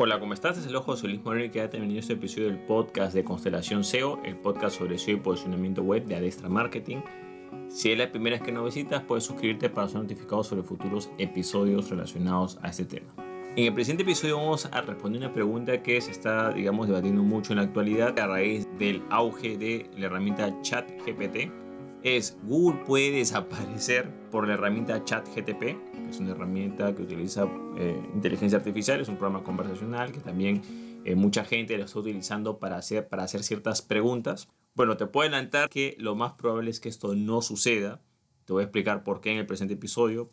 Hola, ¿cómo estás? Es el ojo de Luis Moreno ha tenido este episodio del podcast de Constelación SEO, el podcast sobre SEO y posicionamiento web de Adestra Marketing. Si es la primera vez que nos visitas, puedes suscribirte para ser notificado sobre futuros episodios relacionados a este tema. En el presente episodio vamos a responder una pregunta que se está, digamos, debatiendo mucho en la actualidad a raíz del auge de la herramienta ChatGPT. Es Google puede desaparecer por la herramienta ChatGTP, que es una herramienta que utiliza eh, inteligencia artificial, es un programa conversacional que también eh, mucha gente lo está utilizando para hacer, para hacer ciertas preguntas. Bueno, te puedo adelantar que lo más probable es que esto no suceda. Te voy a explicar por qué en el presente episodio.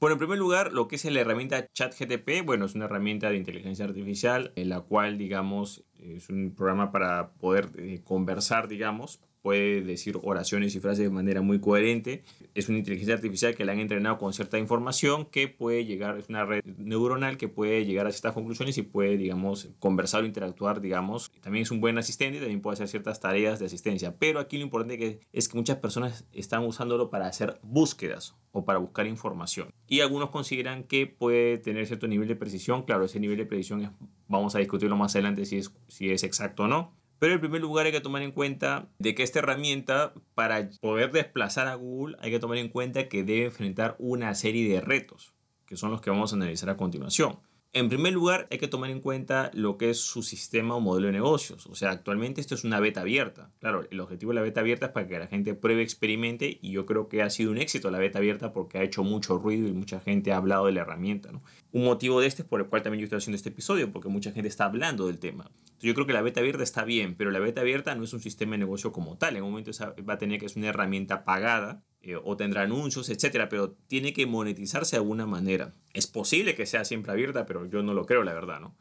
Bueno, en primer lugar, lo que es la herramienta ChatGTP, bueno, es una herramienta de inteligencia artificial en la cual, digamos, es un programa para poder eh, conversar, digamos, puede decir oraciones y frases de manera muy coherente. Es una inteligencia artificial que la han entrenado con cierta información que puede llegar, es una red neuronal que puede llegar a ciertas conclusiones y puede, digamos, conversar o interactuar, digamos. También es un buen asistente, también puede hacer ciertas tareas de asistencia. Pero aquí lo importante es que muchas personas están usándolo para hacer búsquedas o para buscar información. Y algunos consideran que puede tener cierto nivel de precisión. Claro, ese nivel de precisión es, vamos a discutirlo más adelante si es, si es exacto o no. Pero en primer lugar hay que tomar en cuenta de que esta herramienta, para poder desplazar a Google, hay que tomar en cuenta que debe enfrentar una serie de retos, que son los que vamos a analizar a continuación. En primer lugar, hay que tomar en cuenta lo que es su sistema o modelo de negocios. O sea, actualmente esto es una beta abierta. Claro, el objetivo de la beta abierta es para que la gente pruebe, experimente y yo creo que ha sido un éxito la beta abierta porque ha hecho mucho ruido y mucha gente ha hablado de la herramienta. Un motivo de este es por el cual también yo estoy haciendo este episodio, porque mucha gente está hablando del tema. yo creo que la beta abierta está bien, pero la beta abierta no es un sistema de negocio como tal. En un momento va a tener que ser una herramienta pagada eh, o tendrá anuncios, etcétera, pero tiene que monetizarse de alguna manera. Es posible que sea siempre abierta, pero yo no lo creo, la verdad, ¿no?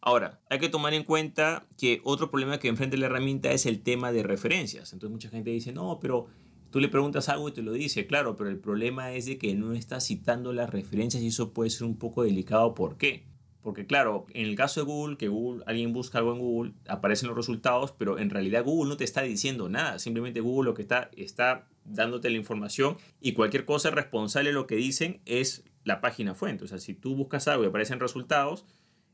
Ahora, hay que tomar en cuenta que otro problema que enfrenta la herramienta es el tema de referencias. Entonces mucha gente dice, no, pero tú le preguntas algo y te lo dice, claro, pero el problema es de que no está citando las referencias y eso puede ser un poco delicado. ¿Por qué? Porque claro, en el caso de Google, que Google, alguien busca algo en Google, aparecen los resultados, pero en realidad Google no te está diciendo nada. Simplemente Google lo que está, está dándote la información y cualquier cosa responsable de lo que dicen es la página fuente. O sea, si tú buscas algo y aparecen resultados,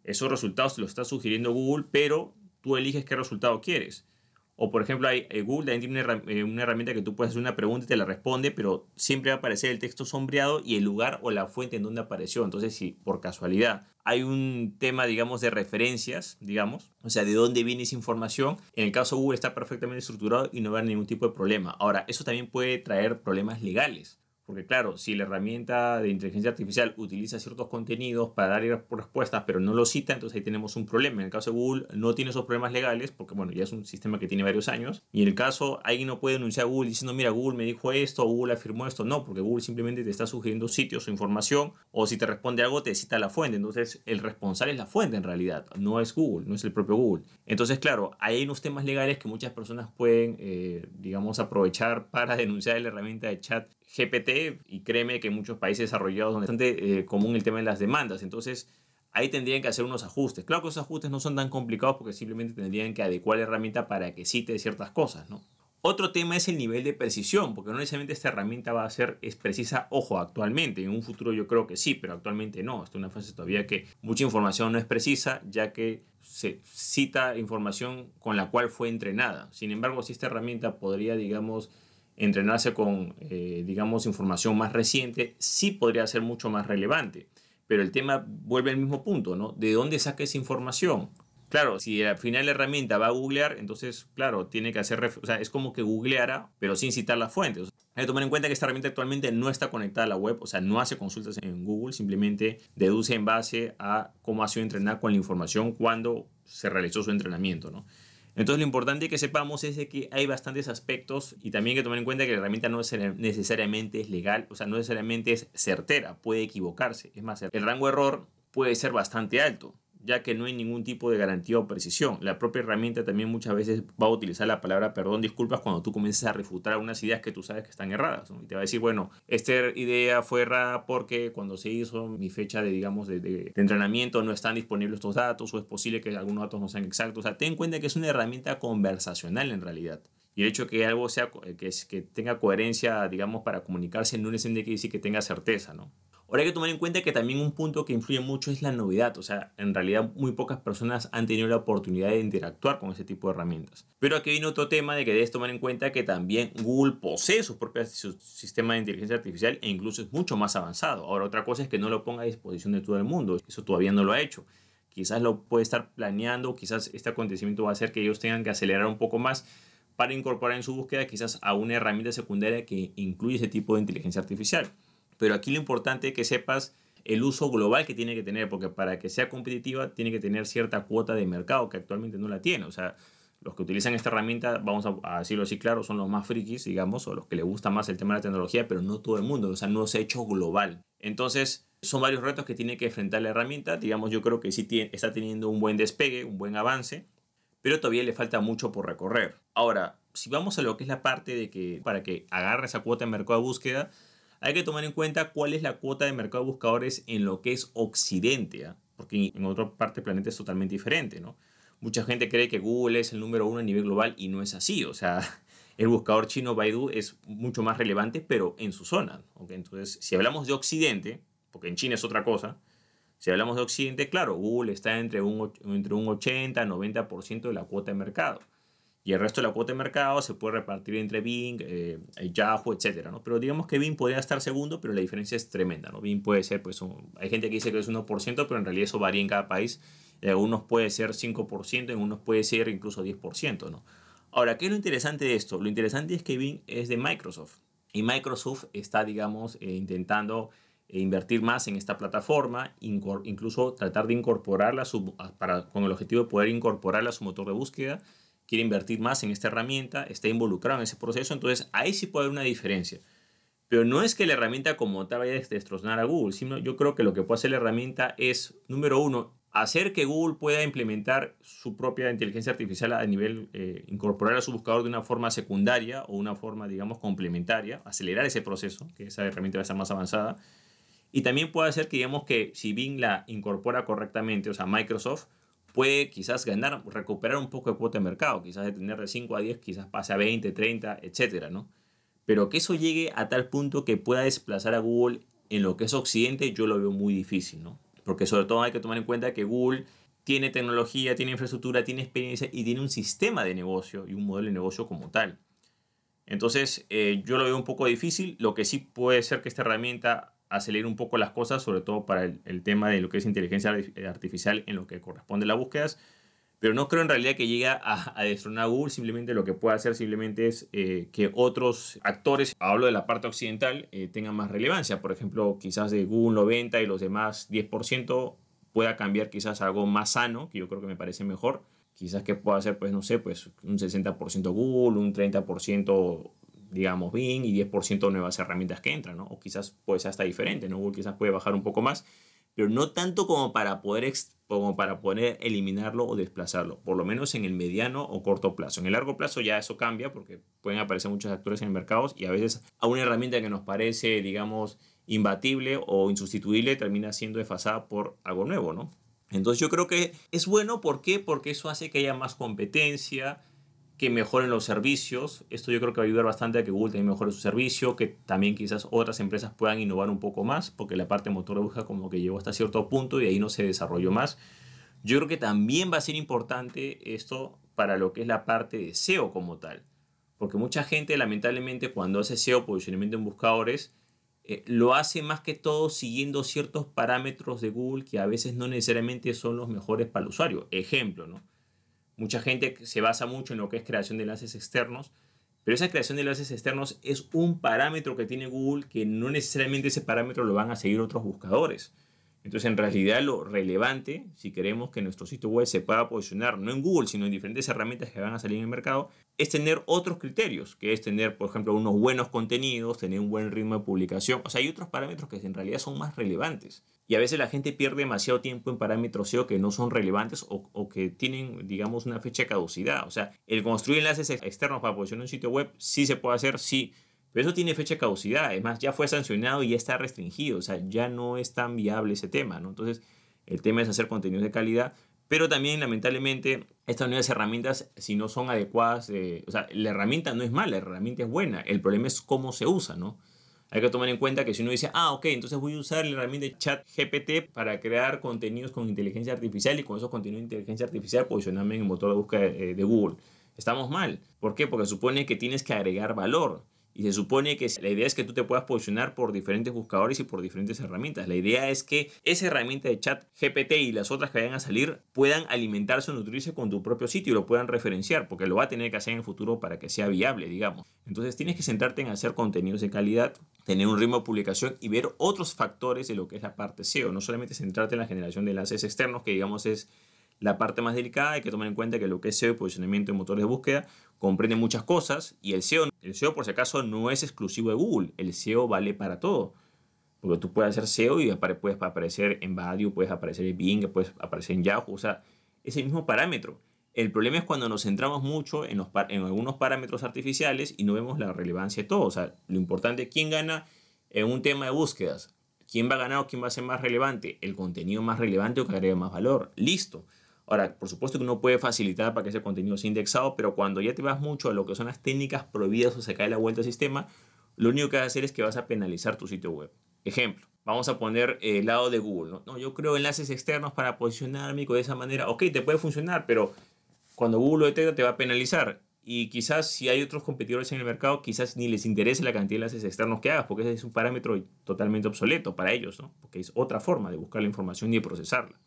esos resultados te los está sugiriendo Google, pero tú eliges qué resultado quieres. O por ejemplo, hay, eh, Google también tiene eh, una, herramienta que tú puedes hacer una pregunta y te la responde, pero siempre va a aparecer el texto sombreado y el lugar o la fuente en donde apareció. Entonces, si por casualidad hay un tema, digamos, de referencias, digamos, o sea, de dónde viene esa información, en el caso Google está perfectamente estructurado y no va a haber ningún tipo de problema. Ahora, eso también puede traer problemas legales. Porque claro, si la herramienta de inteligencia artificial utiliza ciertos contenidos para dar respuestas, pero no lo cita, entonces ahí tenemos un problema. En el caso de Google no tiene esos problemas legales, porque bueno, ya es un sistema que tiene varios años. Y en el caso, alguien no puede denunciar a Google diciendo, mira, Google me dijo esto, Google afirmó esto. No, porque Google simplemente te está sugiriendo sitios o información, o si te responde algo, te cita la fuente. Entonces, el responsable es la fuente en realidad, no es Google, no es el propio Google. Entonces, claro, hay unos temas legales que muchas personas pueden, eh, digamos, aprovechar para denunciar la herramienta de chat GPT y créeme que en muchos países desarrollados es bastante eh, común el tema de las demandas. Entonces, ahí tendrían que hacer unos ajustes. Claro que esos ajustes no son tan complicados porque simplemente tendrían que adecuar la herramienta para que cite ciertas cosas, ¿no? Otro tema es el nivel de precisión, porque no necesariamente esta herramienta va a ser es precisa, ojo, actualmente. En un futuro yo creo que sí, pero actualmente no. Está en una fase todavía que mucha información no es precisa, ya que se cita información con la cual fue entrenada. Sin embargo, si esta herramienta podría, digamos, entrenarse con, eh, digamos, información más reciente, sí podría ser mucho más relevante. Pero el tema vuelve al mismo punto, ¿no? ¿De dónde saca esa información? Claro, si al final la herramienta va a googlear, entonces, claro, tiene que hacer, o sea, es como que googleara, pero sin citar las fuentes. hay que tomar en cuenta que esta herramienta actualmente no está conectada a la web, o sea, no hace consultas en Google, simplemente deduce en base a cómo ha sido entrenada con la información cuando se realizó su entrenamiento, ¿no? Entonces lo importante que sepamos es que hay bastantes aspectos y también hay que tomar en cuenta que la herramienta no es necesariamente es legal, o sea, no necesariamente es certera, puede equivocarse. Es más, el rango de error puede ser bastante alto ya que no hay ningún tipo de garantía o precisión. La propia herramienta también muchas veces va a utilizar la palabra perdón, disculpas cuando tú comienzas a refutar algunas ideas que tú sabes que están erradas. Y te va a decir, bueno, esta idea fue errada porque cuando se hizo mi fecha de, digamos, de, entrenamiento no están disponibles estos datos o es posible que algunos datos no sean exactos. O sea, ten en cuenta que es una herramienta conversacional en realidad. Y el hecho que algo sea, que, que tenga coherencia, digamos, para comunicarse no es de que decir que tenga certeza, ¿no? Ahora hay que tomar en cuenta que también un punto que influye mucho es la novedad. O sea, en realidad muy pocas personas han tenido la oportunidad de interactuar con ese tipo de herramientas. Pero aquí viene otro tema de que debes tomar en cuenta que también Google posee su propio sistema de inteligencia artificial e incluso es mucho más avanzado. Ahora otra cosa es que no lo ponga a disposición de todo el mundo. Eso todavía no lo ha hecho. Quizás lo puede estar planeando, quizás este acontecimiento va a hacer que ellos tengan que acelerar un poco más para incorporar en su búsqueda quizás a una herramienta secundaria que incluye ese tipo de inteligencia artificial. Pero aquí lo importante es que sepas el uso global que tiene que tener, porque para que sea competitiva tiene que tener cierta cuota de mercado que actualmente no la tiene. O sea, los que utilizan esta herramienta, vamos a, decirlo así claro, son los más frikis, digamos, o los que les gusta más el tema de la tecnología, pero no todo el mundo, o sea, no se ha hecho global. Entonces, son varios retos que tiene que enfrentar la herramienta. Digamos, yo creo que sí está teniendo un buen despegue, un buen avance, pero todavía le falta mucho por recorrer. Ahora, si vamos a lo que es la parte de que para que agarre esa cuota de mercado de búsqueda, hay que tomar en cuenta cuál es la cuota de mercado de buscadores en lo que es Occidente, ¿ah? porque en otra parte del planeta es totalmente diferente, ¿no? Mucha gente cree que Google es el número uno a nivel global y no es así, o sea, el buscador chino Baidu es mucho más relevante, pero en su zona. Entonces, si hablamos de Occidente, porque en China es otra cosa, si hablamos de Occidente, claro, Google está entre un, entre un 80 90% de la cuota de mercado. Y el resto de la cuota de mercado se puede repartir entre Bing, eh, Yahoo, etc. ¿no? Pero digamos que Bing podría estar segundo, pero la diferencia es tremenda. ¿no? Bing puede ser, pues, hay gente que dice que es 1%, pero en realidad eso varía en cada país. En algunos puede ser 5%, en unos puede ser incluso 10%. ¿no? Ahora, ¿qué es lo interesante de esto? Lo interesante es que Bing es de Microsoft. Y Microsoft está, digamos, eh, intentando eh, invertir más en esta plataforma, incluso tratar de incorporarla para, con el objetivo de poder incorporarla a su motor de búsqueda quiere invertir más en esta herramienta, está involucrado en ese proceso, entonces ahí sí puede haber una diferencia. Pero no es que la herramienta como tal vaya a destrozar a Google, sino yo creo que lo que puede hacer la herramienta es, número uno, hacer que Google pueda implementar su propia inteligencia artificial a nivel, eh, incorporar a su buscador de una forma secundaria o una forma, digamos, complementaria, acelerar ese proceso, que esa herramienta va a estar más avanzada. Y también puede hacer que, digamos, que si Bing la incorpora correctamente, o sea, Microsoft, puede quizás ganar, recuperar un poco de cuota de mercado, quizás de tener de 5 a 10, quizás pase a 20, 30, etcétera, ¿no? Pero que eso llegue a tal punto que pueda desplazar a Google en lo que es Occidente, yo lo veo muy difícil, ¿no? Porque sobre todo hay que tomar en cuenta que Google tiene tecnología, tiene infraestructura, tiene experiencia y tiene un sistema de negocio y un modelo de negocio como tal. Entonces, eh, yo lo veo un poco difícil. Lo que sí puede ser que esta herramienta acelerar un poco las cosas, sobre todo para el, tema de lo que es inteligencia artificial en lo que corresponde a las búsquedas. Pero no creo en realidad que llegue a, a destronar a Google, simplemente lo que puede hacer simplemente es eh, que otros actores, hablo de la parte occidental, eh, tengan más relevancia. Por ejemplo, quizás de Google 90 y los demás 10% pueda cambiar quizás algo más sano, que yo creo que me parece mejor. Quizás que pueda ser, pues no sé, pues un 60% Google, un 30% digamos, Bing y 10% nuevas herramientas que entran, ¿no? O quizás puede ser hasta diferente, ¿no? Google quizás puede bajar un poco más, pero no tanto como para poder, como para poder eliminarlo o desplazarlo, por lo menos en el mediano o corto plazo. En el largo plazo ya eso cambia porque pueden aparecer muchos actores en el mercado y a veces a una herramienta que nos parece, digamos, imbatible o insustituible termina siendo desfasada por algo nuevo, ¿no? Entonces yo creo que es bueno, ¿por qué? Porque eso hace que haya más competencia, que mejoren los servicios. Esto yo creo que va a ayudar bastante a que Google también mejore su servicio, que también quizás otras empresas puedan innovar un poco más, porque la parte motor de búsqueda como que llegó hasta cierto punto y ahí no se desarrolló más. Yo creo que también va a ser importante esto para lo que es la parte de SEO como tal, porque mucha gente lamentablemente cuando hace SEO, posicionamiento en buscadores, eh, lo hace más que todo siguiendo ciertos parámetros de Google que a veces no necesariamente son los mejores para el usuario. Ejemplo, ¿no? Mucha gente se basa mucho en lo que es creación de enlaces externos, pero esa creación de enlaces externos es un parámetro que tiene Google que no necesariamente ese parámetro lo van a seguir otros buscadores. Entonces, en realidad, lo relevante, si queremos que nuestro sitio web se pueda posicionar no en Google, sino en diferentes herramientas que van a salir en el mercado, es tener otros criterios, que es tener, por ejemplo, unos buenos contenidos, tener un buen ritmo de publicación. O sea, hay otros parámetros que en realidad son más relevantes. Y a veces la gente pierde demasiado tiempo en parámetros SEO que no son relevantes o, que tienen, digamos, una fecha de caducidad. O sea, el construir enlaces externos para posicionar un sitio web sí se puede hacer, sí, pero eso tiene fecha de caducidad. Además, ya fue sancionado y ya está restringido. O sea, ya no es tan viable ese tema, ¿no? Entonces, el tema es hacer contenidos de calidad. Pero también, lamentablemente, estas nuevas herramientas, si no son adecuadas, eh, o sea, la herramienta no es mala, la herramienta es buena. El problema es cómo se usa, ¿no? Hay que tomar en cuenta que si uno dice, ah, ok, entonces voy a usar la herramienta chat GPT para crear contenidos con inteligencia artificial y con esos contenidos de inteligencia artificial posicionarme en el motor de búsqueda eh, de Google. Estamos mal. ¿Por qué? Porque supone que tienes que agregar valor. Y se supone que la idea es que tú te puedas posicionar por diferentes buscadores y por diferentes herramientas. La idea es que esa herramienta de chat GPT y las otras que vayan a salir puedan alimentarse o nutrirse con tu propio sitio y lo puedan referenciar, porque lo va a tener que hacer en el futuro para que sea viable, digamos. Entonces tienes que centrarte en hacer contenidos de calidad, tener un ritmo de publicación y ver otros factores de lo que es la parte SEO. No solamente centrarte en la generación de enlaces externos, que digamos es la parte más delicada, hay que tomar en cuenta que lo que es SEO, posicionamiento en motores de búsqueda, comprende muchas cosas y el SEO, el SEO por si acaso no es exclusivo de Google, el SEO vale para todo. Porque tú puedes hacer SEO y puedes aparecer en Badu, puedes aparecer en Bing, puedes aparecer en Yahoo, o sea, es el mismo parámetro. El problema es cuando nos centramos mucho en, los, en algunos parámetros artificiales y no vemos la relevancia de todo. O sea, lo importante es quién gana en un tema de búsquedas. ¿Quién va a ganar o quién va a ser más relevante? El contenido más relevante o que agrega más valor. Listo. Ahora, por supuesto que uno puede facilitar para que ese contenido sea indexado, pero cuando ya te vas mucho a lo que son las técnicas prohibidas o se cae la vuelta al sistema, lo único que vas a hacer es que vas a penalizar tu sitio web. Ejemplo, vamos a poner el lado de Google. ¿no? yo creo enlaces externos para posicionarme de esa manera. Ok, te puede funcionar, pero cuando Google lo detecta te va a penalizar. Y quizás si hay otros competidores en el mercado, quizás ni les interese la cantidad de enlaces externos que hagas, porque ese es un parámetro totalmente obsoleto para ellos, ¿no? porque es otra forma de buscar la información y de procesarla.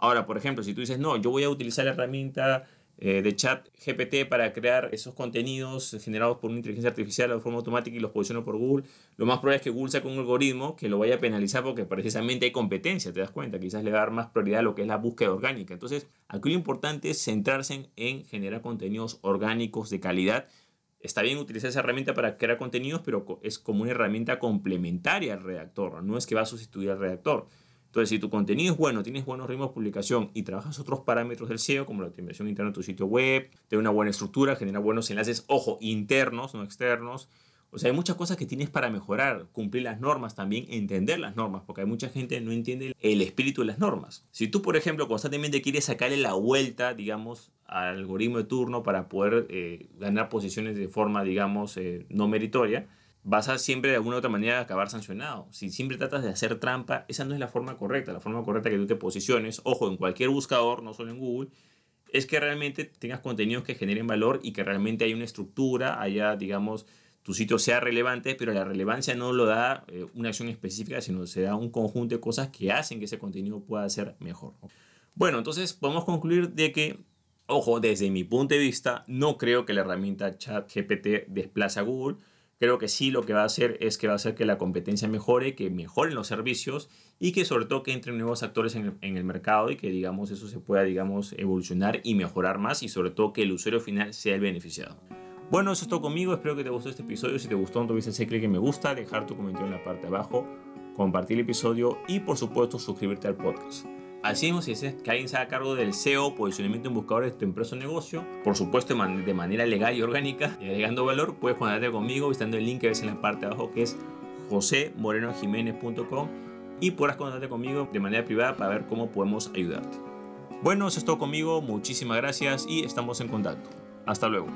Ahora, por ejemplo, si tú dices, no, yo voy a utilizar la herramienta eh, de chat GPT para crear esos contenidos generados por una inteligencia artificial de forma automática y los posiciono por Google, lo más probable es que Google saque un algoritmo que lo vaya a penalizar porque precisamente hay competencia, te das cuenta, quizás le va a dar más prioridad a lo que es la búsqueda orgánica. Entonces, aquí lo importante es centrarse en, generar contenidos orgánicos de calidad está bien utilizar esa herramienta para crear contenidos, pero es como una herramienta complementaria al redactor, no es que va a sustituir al redactor. Entonces, si tu contenido es bueno, tienes buenos ritmos de publicación y trabajas otros parámetros del SEO, como la optimización interna de tu sitio web, tiene una buena estructura, genera buenos enlaces, ojo, internos, no externos. O sea, hay muchas cosas que tienes para mejorar, cumplir las normas también, entender las normas, porque hay mucha gente que no entiende el espíritu de las normas. Si tú, por ejemplo, constantemente quieres sacarle la vuelta, digamos, al algoritmo de turno para poder eh, ganar posiciones de forma, digamos, eh, no meritoria, vas a siempre de alguna otra manera acabar sancionado. Si siempre tratas de hacer trampa, esa no es la forma correcta. La forma correcta que tú te posiciones, ojo, en cualquier buscador, no solo en Google, es que realmente tengas contenidos que generen valor y que realmente haya una estructura, haya, digamos, tu sitio sea relevante, pero la relevancia no lo da eh, una acción específica, sino se da un conjunto de cosas que hacen que ese contenido pueda ser mejor. Bueno, entonces podemos concluir de que, ojo, desde mi punto de vista, no creo que la herramienta ChatGPT desplace a Google creo que sí lo que va a hacer es que va a hacer que la competencia mejore, que mejoren los servicios y que sobre todo que entren nuevos actores en el, mercado y que digamos eso se pueda digamos evolucionar y mejorar más y sobre todo que el usuario final sea el beneficiado. Bueno, eso es todo conmigo, espero que te gustó este episodio, si te gustó no olvides hacer clic en me gusta, dejar tu comentario en la parte de abajo, compartir el episodio y por supuesto suscribirte al podcast. Así mismo, si deseas que alguien se haga cargo del SEO, posicionamiento en buscadores de tu empresa o negocio, por supuesto de manera legal y orgánica, y agregando valor, puedes contactarte conmigo visitando el link que ves en la parte de abajo que es josemorenojiménez.com y podrás contactarte conmigo de manera privada para ver cómo podemos ayudarte. Bueno, eso es todo conmigo, muchísimas gracias y estamos en contacto. Hasta luego.